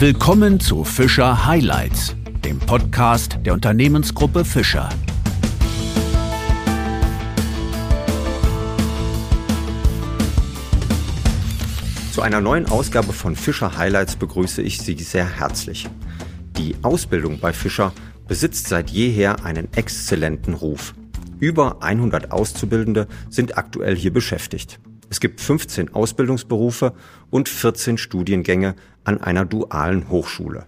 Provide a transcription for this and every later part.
Willkommen zu Fischer Highlights, dem Podcast der Unternehmensgruppe Fischer. Zu einer neuen Ausgabe von Fischer Highlights begrüße ich Sie sehr herzlich. Die Ausbildung bei Fischer besitzt seit jeher einen exzellenten Ruf. Über 100 Auszubildende sind aktuell hier beschäftigt. Es gibt 15 Ausbildungsberufe und 14 Studiengänge an einer dualen Hochschule.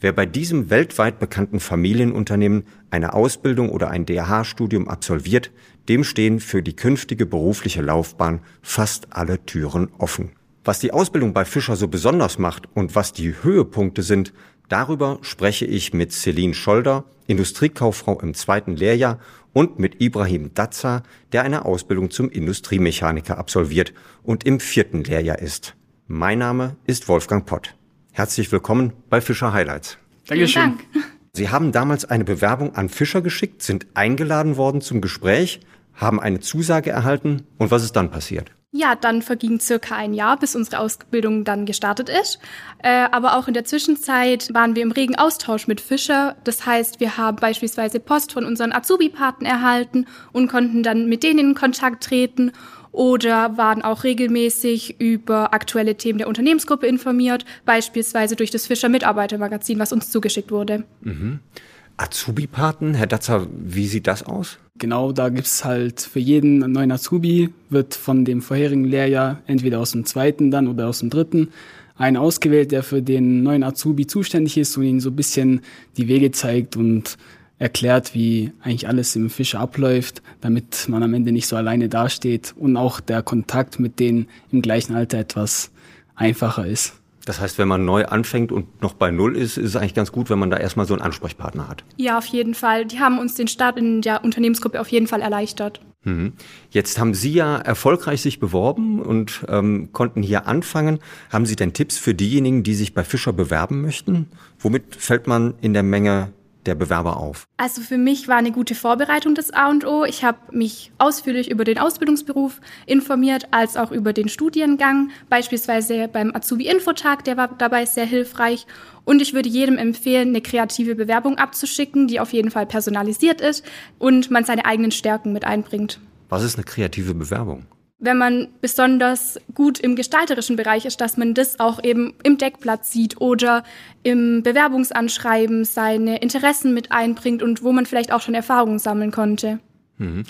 Wer bei diesem weltweit bekannten Familienunternehmen eine Ausbildung oder ein DH-Studium absolviert, dem stehen für die künftige berufliche Laufbahn fast alle Türen offen. Was die Ausbildung bei Fischer so besonders macht und was die Höhepunkte sind, darüber spreche ich mit Celine Scholder, Industriekauffrau im zweiten Lehrjahr und mit Ibrahim Dazza, der eine Ausbildung zum Industriemechaniker absolviert und im vierten Lehrjahr ist. Mein Name ist Wolfgang Pott. Herzlich willkommen bei Fischer Highlights. Dankeschön. Dank. Sie haben damals eine Bewerbung an Fischer geschickt, sind eingeladen worden zum Gespräch, haben eine Zusage erhalten und was ist dann passiert? Ja, dann verging circa ein Jahr, bis unsere Ausbildung dann gestartet ist. Äh, aber auch in der Zwischenzeit waren wir im regen Austausch mit Fischer. Das heißt, wir haben beispielsweise Post von unseren Azubi-Paten erhalten und konnten dann mit denen in Kontakt treten oder waren auch regelmäßig über aktuelle Themen der Unternehmensgruppe informiert, beispielsweise durch das Fischer Mitarbeitermagazin, was uns zugeschickt wurde. Mhm. Azubi-Paten, Herr Datzer, wie sieht das aus? Genau, da gibt's halt für jeden neuen Azubi, wird von dem vorherigen Lehrjahr entweder aus dem zweiten dann oder aus dem dritten einen ausgewählt, der für den neuen Azubi zuständig ist und ihm so ein bisschen die Wege zeigt und erklärt, wie eigentlich alles im Fischer abläuft, damit man am Ende nicht so alleine dasteht und auch der Kontakt mit denen im gleichen Alter etwas einfacher ist. Das heißt, wenn man neu anfängt und noch bei Null ist, ist es eigentlich ganz gut, wenn man da erstmal so einen Ansprechpartner hat. Ja, auf jeden Fall. Die haben uns den Start in der Unternehmensgruppe auf jeden Fall erleichtert. Mhm. Jetzt haben Sie ja erfolgreich sich beworben und ähm, konnten hier anfangen. Haben Sie denn Tipps für diejenigen, die sich bei Fischer bewerben möchten? Womit fällt man in der Menge der Bewerber auf? Also für mich war eine gute Vorbereitung das A und O. Ich habe mich ausführlich über den Ausbildungsberuf informiert, als auch über den Studiengang, beispielsweise beim Azubi-Infotag, der war dabei sehr hilfreich. Und ich würde jedem empfehlen, eine kreative Bewerbung abzuschicken, die auf jeden Fall personalisiert ist und man seine eigenen Stärken mit einbringt. Was ist eine kreative Bewerbung? Wenn man besonders gut im gestalterischen Bereich ist, dass man das auch eben im Deckblatt sieht oder im Bewerbungsanschreiben seine Interessen mit einbringt und wo man vielleicht auch schon Erfahrungen sammeln konnte. Mhm.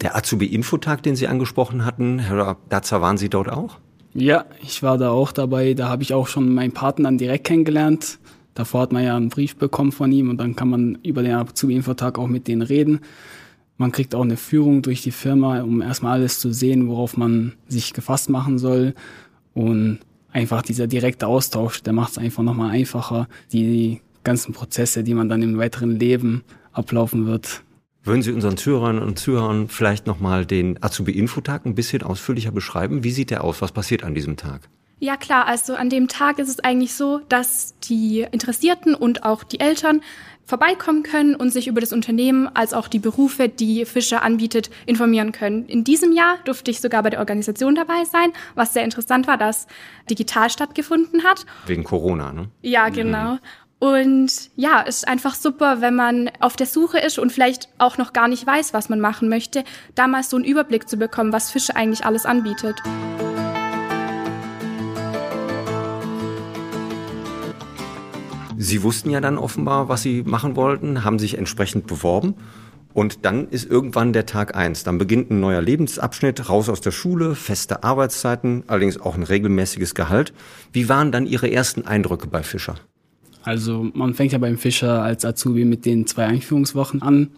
Der Azubi-Infotag, den Sie angesprochen hatten, Herr Datzer, waren Sie dort auch? Ja, ich war da auch dabei. Da habe ich auch schon meinen Partner direkt kennengelernt. Davor hat man ja einen Brief bekommen von ihm und dann kann man über den Azubi-Infotag auch mit denen reden. Man kriegt auch eine Führung durch die Firma, um erstmal alles zu sehen, worauf man sich gefasst machen soll. Und einfach dieser direkte Austausch, der macht es einfach nochmal einfacher, die ganzen Prozesse, die man dann im weiteren Leben ablaufen wird. Würden Sie unseren Zuhörern und Zuhörern vielleicht nochmal den Azubi-Infotag ein bisschen ausführlicher beschreiben? Wie sieht der aus? Was passiert an diesem Tag? Ja klar, also an dem Tag ist es eigentlich so, dass die Interessierten und auch die Eltern vorbeikommen können und sich über das Unternehmen als auch die Berufe, die Fischer anbietet, informieren können. In diesem Jahr durfte ich sogar bei der Organisation dabei sein, was sehr interessant war, dass digital stattgefunden hat. Wegen Corona, ne? Ja, genau. Mhm. Und ja, ist einfach super, wenn man auf der Suche ist und vielleicht auch noch gar nicht weiß, was man machen möchte, damals so einen Überblick zu bekommen, was Fische eigentlich alles anbietet. Sie wussten ja dann offenbar, was Sie machen wollten, haben sich entsprechend beworben. Und dann ist irgendwann der Tag eins. Dann beginnt ein neuer Lebensabschnitt, raus aus der Schule, feste Arbeitszeiten, allerdings auch ein regelmäßiges Gehalt. Wie waren dann Ihre ersten Eindrücke bei Fischer? Also man fängt ja beim Fischer als Azubi mit den zwei Einführungswochen an.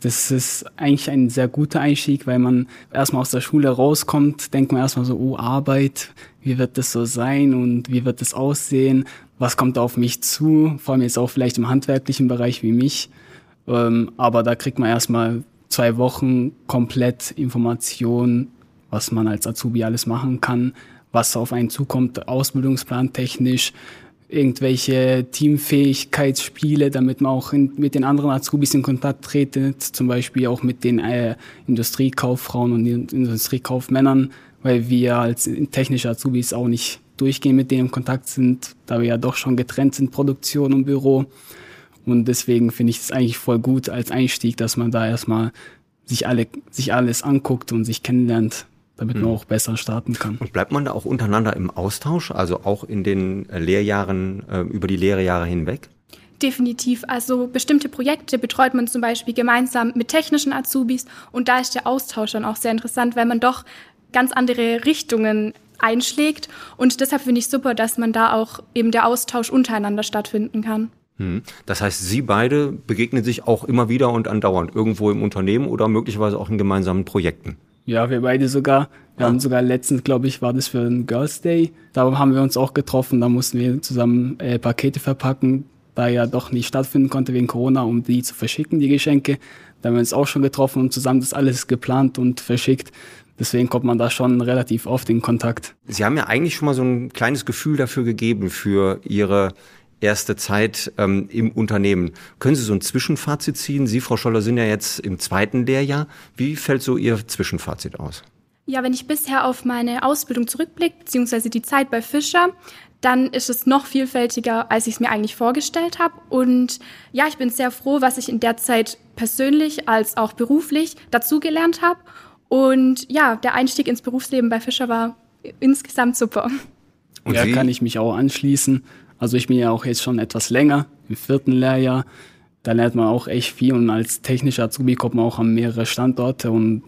Das ist eigentlich ein sehr guter Einstieg, weil man erstmal aus der Schule rauskommt, denkt man erstmal so, oh, Arbeit, wie wird das so sein und wie wird das aussehen? was kommt da auf mich zu, vor allem jetzt auch vielleicht im handwerklichen Bereich wie mich. Ähm, aber da kriegt man erstmal zwei Wochen komplett Information, was man als Azubi alles machen kann, was auf einen zukommt, Ausbildungsplan technisch, irgendwelche Teamfähigkeitsspiele, damit man auch in, mit den anderen Azubis in Kontakt tretet, zum Beispiel auch mit den äh, Industriekauffrauen und Industriekaufmännern, weil wir als technische Azubis auch nicht durchgehend mit denen in Kontakt sind, da wir ja doch schon getrennt sind, Produktion und Büro. Und deswegen finde ich es eigentlich voll gut als Einstieg, dass man da erstmal sich alle, sich alles anguckt und sich kennenlernt, damit man mhm. auch besser starten kann. Und bleibt man da auch untereinander im Austausch, also auch in den äh, Lehrjahren, äh, über die Lehrjahre hinweg? Definitiv. Also bestimmte Projekte betreut man zum Beispiel gemeinsam mit technischen Azubis und da ist der Austausch dann auch sehr interessant, weil man doch ganz andere Richtungen einschlägt und deshalb finde ich super, dass man da auch eben der Austausch untereinander stattfinden kann. Hm. Das heißt, Sie beide begegnen sich auch immer wieder und andauernd irgendwo im Unternehmen oder möglicherweise auch in gemeinsamen Projekten. Ja, wir beide sogar. Wir ja. haben sogar letztens, glaube ich, war das für einen Girls Day. Da haben wir uns auch getroffen. Da mussten wir zusammen äh, Pakete verpacken, da ja doch nicht stattfinden konnte wegen Corona, um die zu verschicken, die Geschenke. Da haben wir uns auch schon getroffen und zusammen das alles geplant und verschickt. Deswegen kommt man da schon relativ oft in Kontakt. Sie haben ja eigentlich schon mal so ein kleines Gefühl dafür gegeben, für Ihre erste Zeit ähm, im Unternehmen. Können Sie so ein Zwischenfazit ziehen? Sie, Frau Scholler, sind ja jetzt im zweiten Lehrjahr. Wie fällt so Ihr Zwischenfazit aus? Ja, wenn ich bisher auf meine Ausbildung zurückblicke, beziehungsweise die Zeit bei Fischer, dann ist es noch vielfältiger, als ich es mir eigentlich vorgestellt habe. Und ja, ich bin sehr froh, was ich in der Zeit persönlich als auch beruflich dazugelernt habe. Und ja, der Einstieg ins Berufsleben bei Fischer war insgesamt super. Und ja, kann ich mich auch anschließen. Also ich bin ja auch jetzt schon etwas länger, im vierten Lehrjahr. Da lernt man auch echt viel und als technischer Azubi kommt man auch an mehrere Standorte und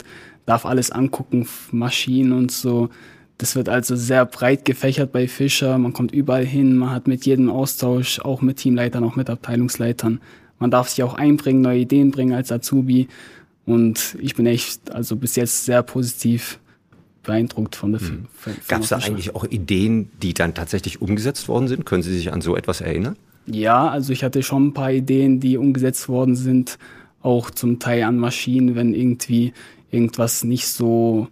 darf alles angucken, Maschinen und so. Das wird also sehr breit gefächert bei Fischer. Man kommt überall hin, man hat mit jedem Austausch, auch mit Teamleitern, auch mit Abteilungsleitern. Man darf sich auch einbringen, neue Ideen bringen als Azubi. Und ich bin echt, also bis jetzt sehr positiv beeindruckt von der mhm. Gab es da eigentlich auch Ideen, die dann tatsächlich umgesetzt worden sind? Können Sie sich an so etwas erinnern? Ja, also ich hatte schon ein paar Ideen, die umgesetzt worden sind, auch zum Teil an Maschinen, wenn irgendwie irgendwas nicht so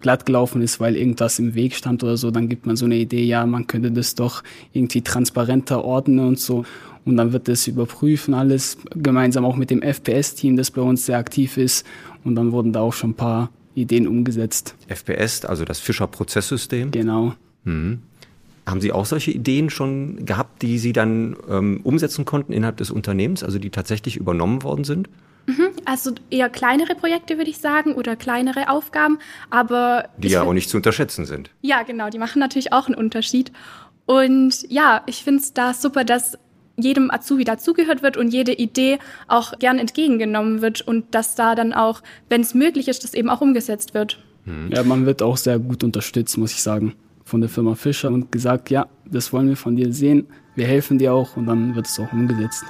glatt gelaufen ist, weil irgendwas im Weg stand oder so, dann gibt man so eine Idee, ja, man könnte das doch irgendwie transparenter ordnen und so. Und dann wird das überprüfen alles, gemeinsam auch mit dem FPS-Team, das bei uns sehr aktiv ist. Und dann wurden da auch schon ein paar Ideen umgesetzt. FPS, also das Fischer-Prozesssystem? Genau. Mhm. Haben Sie auch solche Ideen schon gehabt, die Sie dann ähm, umsetzen konnten innerhalb des Unternehmens, also die tatsächlich übernommen worden sind? Mhm, also eher kleinere Projekte, würde ich sagen, oder kleinere Aufgaben, aber. Die ja auch nicht zu unterschätzen sind. Ja, genau, die machen natürlich auch einen Unterschied. Und ja, ich finde es da super, dass jedem Azubi dazugehört wird und jede Idee auch gern entgegengenommen wird und dass da dann auch, wenn es möglich ist, das eben auch umgesetzt wird. Hm. Ja, man wird auch sehr gut unterstützt, muss ich sagen, von der Firma Fischer und gesagt, ja, das wollen wir von dir sehen, wir helfen dir auch und dann wird es auch umgesetzt.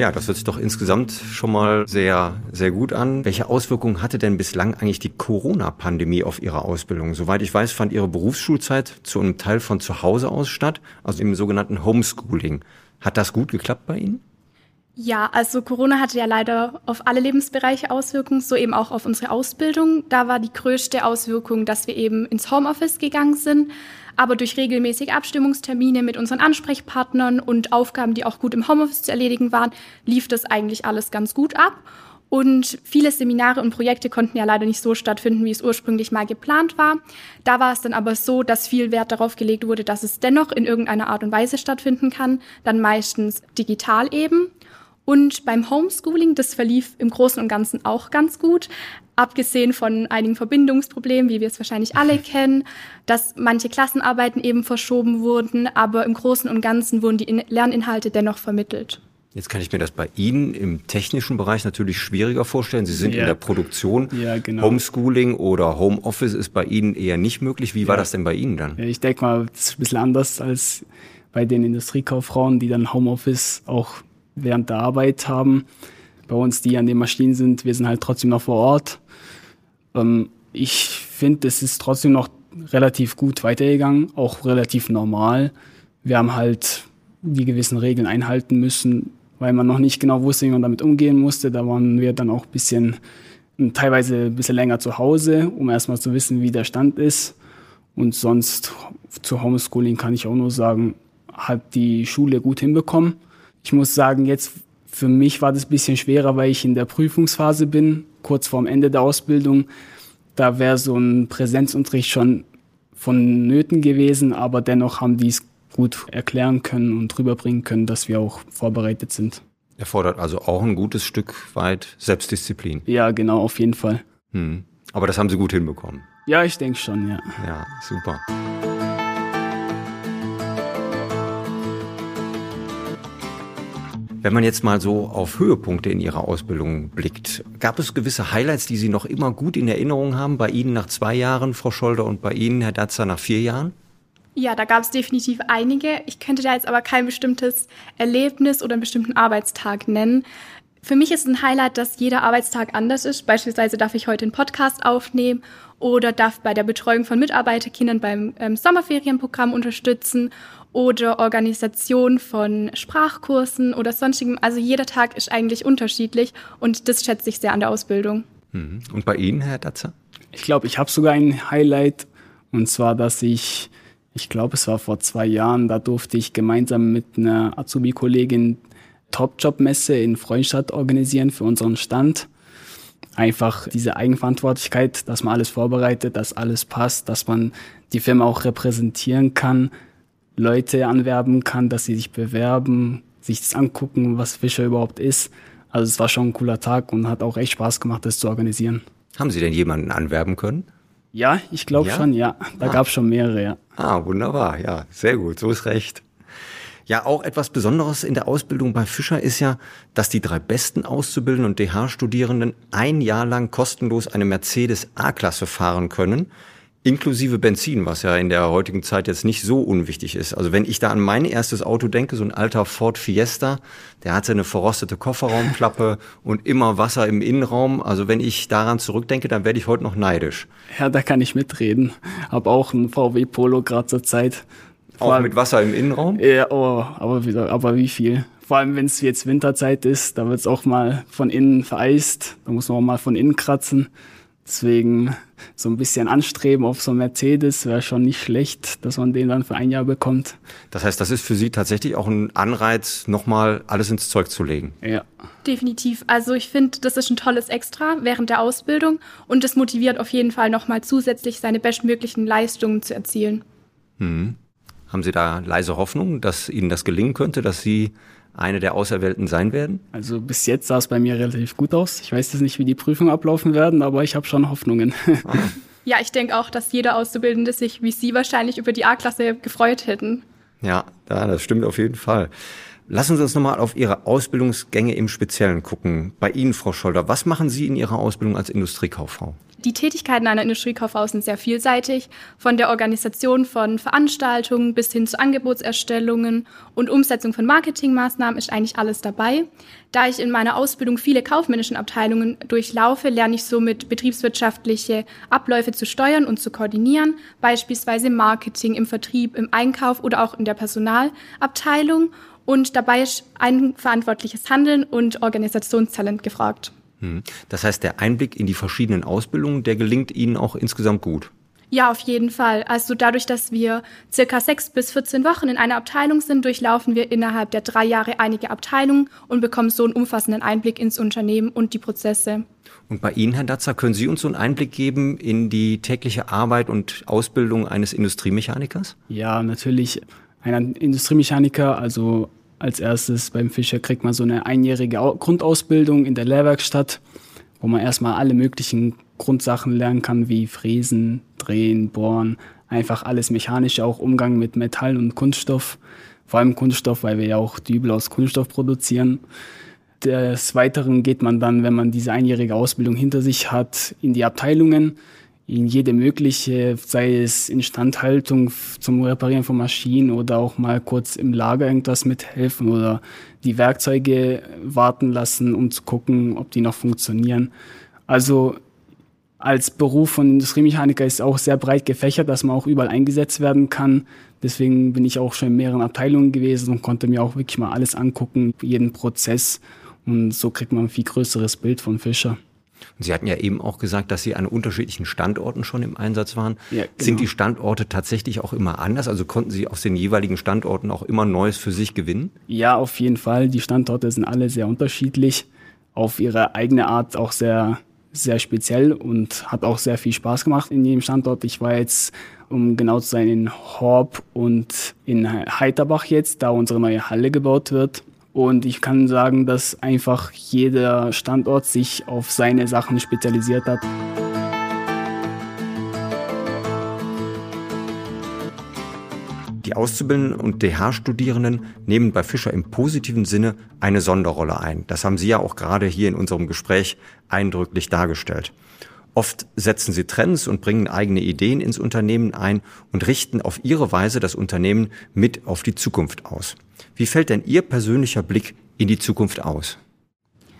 Ja, das hört sich doch insgesamt schon mal sehr, sehr gut an. Welche Auswirkungen hatte denn bislang eigentlich die Corona-Pandemie auf Ihre Ausbildung? Soweit ich weiß, fand Ihre Berufsschulzeit zu einem Teil von zu Hause aus statt, also im sogenannten Homeschooling. Hat das gut geklappt bei Ihnen? Ja, also Corona hatte ja leider auf alle Lebensbereiche Auswirkungen, so eben auch auf unsere Ausbildung. Da war die größte Auswirkung, dass wir eben ins Homeoffice gegangen sind. Aber durch regelmäßige Abstimmungstermine mit unseren Ansprechpartnern und Aufgaben, die auch gut im Homeoffice zu erledigen waren, lief das eigentlich alles ganz gut ab. Und viele Seminare und Projekte konnten ja leider nicht so stattfinden, wie es ursprünglich mal geplant war. Da war es dann aber so, dass viel Wert darauf gelegt wurde, dass es dennoch in irgendeiner Art und Weise stattfinden kann, dann meistens digital eben. Und beim Homeschooling, das verlief im Großen und Ganzen auch ganz gut, abgesehen von einigen Verbindungsproblemen, wie wir es wahrscheinlich alle kennen, dass manche Klassenarbeiten eben verschoben wurden, aber im Großen und Ganzen wurden die Lerninhalte dennoch vermittelt. Jetzt kann ich mir das bei Ihnen im technischen Bereich natürlich schwieriger vorstellen. Sie sind ja. in der Produktion. Ja, genau. Homeschooling oder Homeoffice ist bei Ihnen eher nicht möglich. Wie war das denn bei Ihnen dann? Ja, ich denke mal, das ist ein bisschen anders als bei den Industriekauffrauen, die dann Homeoffice auch während der Arbeit haben. Bei uns, die an den Maschinen sind, wir sind halt trotzdem noch vor Ort. Ähm, ich finde, es ist trotzdem noch relativ gut weitergegangen, auch relativ normal. Wir haben halt die gewissen Regeln einhalten müssen, weil man noch nicht genau wusste, wie man damit umgehen musste. Da waren wir dann auch ein bisschen, teilweise ein bisschen länger zu Hause, um erstmal zu wissen, wie der Stand ist. Und sonst zu Homeschooling kann ich auch nur sagen, hat die Schule gut hinbekommen. Ich muss sagen, jetzt für mich war das ein bisschen schwerer, weil ich in der Prüfungsphase bin kurz vorm Ende der Ausbildung. Da wäre so ein Präsenzunterricht schon vonnöten gewesen, aber dennoch haben die es gut erklären können und rüberbringen können, dass wir auch vorbereitet sind. Erfordert also auch ein gutes Stück weit Selbstdisziplin. Ja, genau, auf jeden Fall. Hm. Aber das haben sie gut hinbekommen. Ja, ich denke schon, ja. Ja, super. Wenn man jetzt mal so auf Höhepunkte in Ihrer Ausbildung blickt, gab es gewisse Highlights, die Sie noch immer gut in Erinnerung haben? Bei Ihnen nach zwei Jahren, Frau Scholder, und bei Ihnen, Herr Datzer, nach vier Jahren? Ja, da gab es definitiv einige. Ich könnte da jetzt aber kein bestimmtes Erlebnis oder einen bestimmten Arbeitstag nennen. Für mich ist ein Highlight, dass jeder Arbeitstag anders ist. Beispielsweise darf ich heute einen Podcast aufnehmen oder darf bei der Betreuung von Mitarbeiterkindern beim ähm, Sommerferienprogramm unterstützen oder Organisation von Sprachkursen oder sonstigem. Also jeder Tag ist eigentlich unterschiedlich und das schätze ich sehr an der Ausbildung. Mhm. Und bei Ihnen, Herr Datzer? Ich glaube, ich habe sogar ein Highlight und zwar, dass ich, ich glaube, es war vor zwei Jahren, da durfte ich gemeinsam mit einer Azubi-Kollegin Top-Job-Messe in Freundstadt organisieren für unseren Stand. Einfach diese Eigenverantwortlichkeit, dass man alles vorbereitet, dass alles passt, dass man die Firma auch repräsentieren kann Leute anwerben kann, dass sie sich bewerben, sich das angucken, was Fischer überhaupt ist. Also es war schon ein cooler Tag und hat auch echt Spaß gemacht, das zu organisieren. Haben Sie denn jemanden anwerben können? Ja, ich glaube ja? schon, ja. Da ah. gab es schon mehrere, ja. Ah, wunderbar, ja, sehr gut, so ist recht. Ja, auch etwas Besonderes in der Ausbildung bei Fischer ist ja, dass die drei besten Auszubildenden und DH-Studierenden ein Jahr lang kostenlos eine Mercedes A-Klasse fahren können inklusive Benzin, was ja in der heutigen Zeit jetzt nicht so unwichtig ist. Also wenn ich da an mein erstes Auto denke, so ein alter Ford Fiesta, der hatte eine verrostete Kofferraumklappe und immer Wasser im Innenraum. Also wenn ich daran zurückdenke, dann werde ich heute noch neidisch. Ja, da kann ich mitreden. Hab auch ein VW Polo gerade zur Zeit. Vor auch mit Wasser im Innenraum? Ja, oh, aber, wieder, aber wie viel? Vor allem, wenn es jetzt Winterzeit ist, da wird es auch mal von innen vereist. Da muss man auch mal von innen kratzen. Deswegen so ein bisschen anstreben auf so ein Mercedes wäre schon nicht schlecht, dass man den dann für ein Jahr bekommt. Das heißt, das ist für Sie tatsächlich auch ein Anreiz, nochmal alles ins Zeug zu legen. Ja. Definitiv. Also ich finde, das ist ein tolles Extra während der Ausbildung und es motiviert auf jeden Fall nochmal zusätzlich seine bestmöglichen Leistungen zu erzielen. Hm. Haben Sie da leise Hoffnung, dass Ihnen das gelingen könnte, dass Sie eine der Auserwählten sein werden? Also bis jetzt sah es bei mir relativ gut aus. Ich weiß jetzt nicht, wie die Prüfungen ablaufen werden, aber ich habe schon Hoffnungen. Ah. Ja, ich denke auch, dass jeder Auszubildende sich wie Sie wahrscheinlich über die A-Klasse gefreut hätten. Ja, ja, das stimmt auf jeden Fall. Lassen Sie uns nochmal auf Ihre Ausbildungsgänge im Speziellen gucken. Bei Ihnen, Frau Scholder, was machen Sie in Ihrer Ausbildung als Industriekauffrau? Die Tätigkeiten einer Industriekauffrau sind sehr vielseitig, von der Organisation von Veranstaltungen bis hin zu Angebotserstellungen und Umsetzung von Marketingmaßnahmen ist eigentlich alles dabei. Da ich in meiner Ausbildung viele kaufmännischen Abteilungen durchlaufe, lerne ich somit betriebswirtschaftliche Abläufe zu steuern und zu koordinieren, beispielsweise Marketing im Vertrieb, im Einkauf oder auch in der Personalabteilung. Und dabei ist ein verantwortliches Handeln und Organisationstalent gefragt. Hm. Das heißt, der Einblick in die verschiedenen Ausbildungen, der gelingt Ihnen auch insgesamt gut. Ja, auf jeden Fall. Also dadurch, dass wir circa sechs bis 14 Wochen in einer Abteilung sind, durchlaufen wir innerhalb der drei Jahre einige Abteilungen und bekommen so einen umfassenden Einblick ins Unternehmen und die Prozesse. Und bei Ihnen, Herr Datzer, können Sie uns so einen Einblick geben in die tägliche Arbeit und Ausbildung eines Industriemechanikers? Ja, natürlich. Ein Industriemechaniker, also als erstes beim Fischer kriegt man so eine einjährige Grundausbildung in der Lehrwerkstatt, wo man erstmal alle möglichen Grundsachen lernen kann, wie Fräsen, Drehen, Bohren, einfach alles Mechanische, auch Umgang mit Metall und Kunststoff. Vor allem Kunststoff, weil wir ja auch Dübel aus Kunststoff produzieren. Des Weiteren geht man dann, wenn man diese einjährige Ausbildung hinter sich hat, in die Abteilungen in jede mögliche, sei es Instandhaltung zum Reparieren von Maschinen oder auch mal kurz im Lager irgendwas mithelfen oder die Werkzeuge warten lassen, um zu gucken, ob die noch funktionieren. Also als Beruf von Industriemechaniker ist auch sehr breit gefächert, dass man auch überall eingesetzt werden kann. Deswegen bin ich auch schon in mehreren Abteilungen gewesen und konnte mir auch wirklich mal alles angucken, jeden Prozess. Und so kriegt man ein viel größeres Bild von Fischer. Und Sie hatten ja eben auch gesagt, dass Sie an unterschiedlichen Standorten schon im Einsatz waren. Ja, genau. Sind die Standorte tatsächlich auch immer anders? Also konnten Sie aus den jeweiligen Standorten auch immer Neues für sich gewinnen? Ja, auf jeden Fall. Die Standorte sind alle sehr unterschiedlich, auf ihre eigene Art auch sehr sehr speziell und hat auch sehr viel Spaß gemacht in jedem Standort. Ich war jetzt, um genau zu sein, in Horb und in Heiterbach jetzt, da unsere neue Halle gebaut wird. Und ich kann sagen, dass einfach jeder Standort sich auf seine Sachen spezialisiert hat. Die Auszubildenden und DH-Studierenden nehmen bei Fischer im positiven Sinne eine Sonderrolle ein. Das haben Sie ja auch gerade hier in unserem Gespräch eindrücklich dargestellt. Oft setzen sie Trends und bringen eigene Ideen ins Unternehmen ein und richten auf ihre Weise das Unternehmen mit auf die Zukunft aus. Wie fällt denn Ihr persönlicher Blick in die Zukunft aus?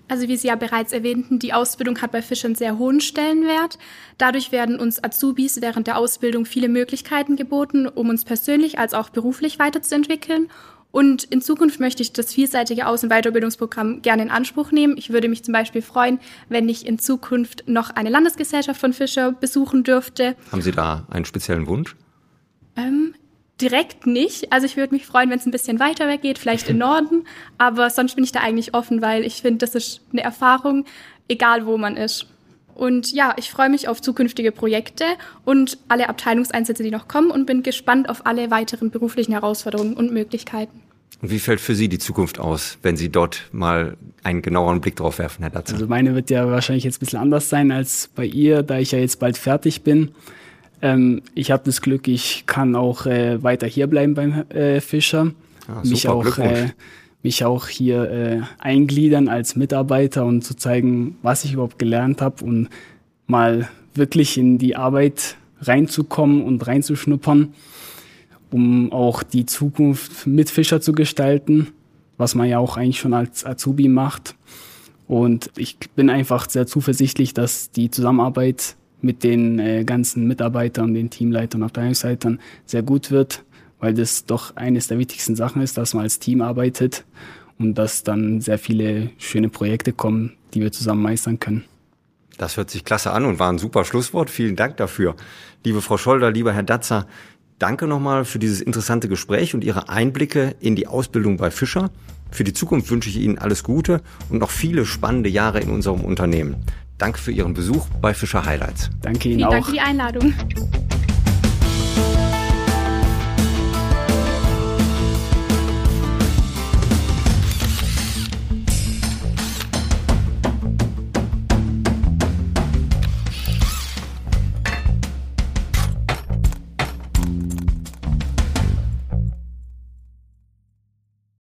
Also wie Sie ja bereits erwähnten, die Ausbildung hat bei Fisch einen sehr hohen Stellenwert. Dadurch werden uns Azubis während der Ausbildung viele Möglichkeiten geboten, um uns persönlich als auch beruflich weiterzuentwickeln. Und in Zukunft möchte ich das vielseitige Aus- und Weiterbildungsprogramm gerne in Anspruch nehmen. Ich würde mich zum Beispiel freuen, wenn ich in Zukunft noch eine Landesgesellschaft von Fischer besuchen dürfte. Haben Sie da einen speziellen Wunsch? Ähm, direkt nicht. Also ich würde mich freuen, wenn es ein bisschen weiter weg geht, vielleicht im Norden. Aber sonst bin ich da eigentlich offen, weil ich finde, das ist eine Erfahrung, egal wo man ist. Und ja, ich freue mich auf zukünftige Projekte und alle Abteilungseinsätze, die noch kommen und bin gespannt auf alle weiteren beruflichen Herausforderungen und Möglichkeiten. Und wie fällt für Sie die Zukunft aus, wenn Sie dort mal einen genaueren Blick drauf werfen, Herr Datzer? Also meine wird ja wahrscheinlich jetzt ein bisschen anders sein als bei ihr, da ich ja jetzt bald fertig bin. Ähm, ich habe das Glück, ich kann auch äh, weiter hier bleiben beim äh, Fischer. Ah, mich super, auch äh, mich auch hier äh, eingliedern als Mitarbeiter und zu zeigen, was ich überhaupt gelernt habe und mal wirklich in die Arbeit reinzukommen und reinzuschnuppern, um auch die Zukunft mit Fischer zu gestalten, was man ja auch eigentlich schon als Azubi macht. Und ich bin einfach sehr zuversichtlich, dass die Zusammenarbeit mit den äh, ganzen Mitarbeitern, den Teamleitern Abteilungsleitern sehr gut wird, weil das doch eines der wichtigsten Sachen ist, dass man als Team arbeitet und dass dann sehr viele schöne Projekte kommen, die wir zusammen meistern können. Das hört sich klasse an und war ein super Schlusswort. Vielen Dank dafür. Liebe Frau Scholder, lieber Herr Datzer, danke nochmal für dieses interessante Gespräch und Ihre Einblicke in die Ausbildung bei Fischer. Für die Zukunft wünsche ich Ihnen alles Gute und noch viele spannende Jahre in unserem Unternehmen. Danke für Ihren Besuch bei Fischer Highlights. Danke Ihnen Vielen auch. Dank für die Einladung.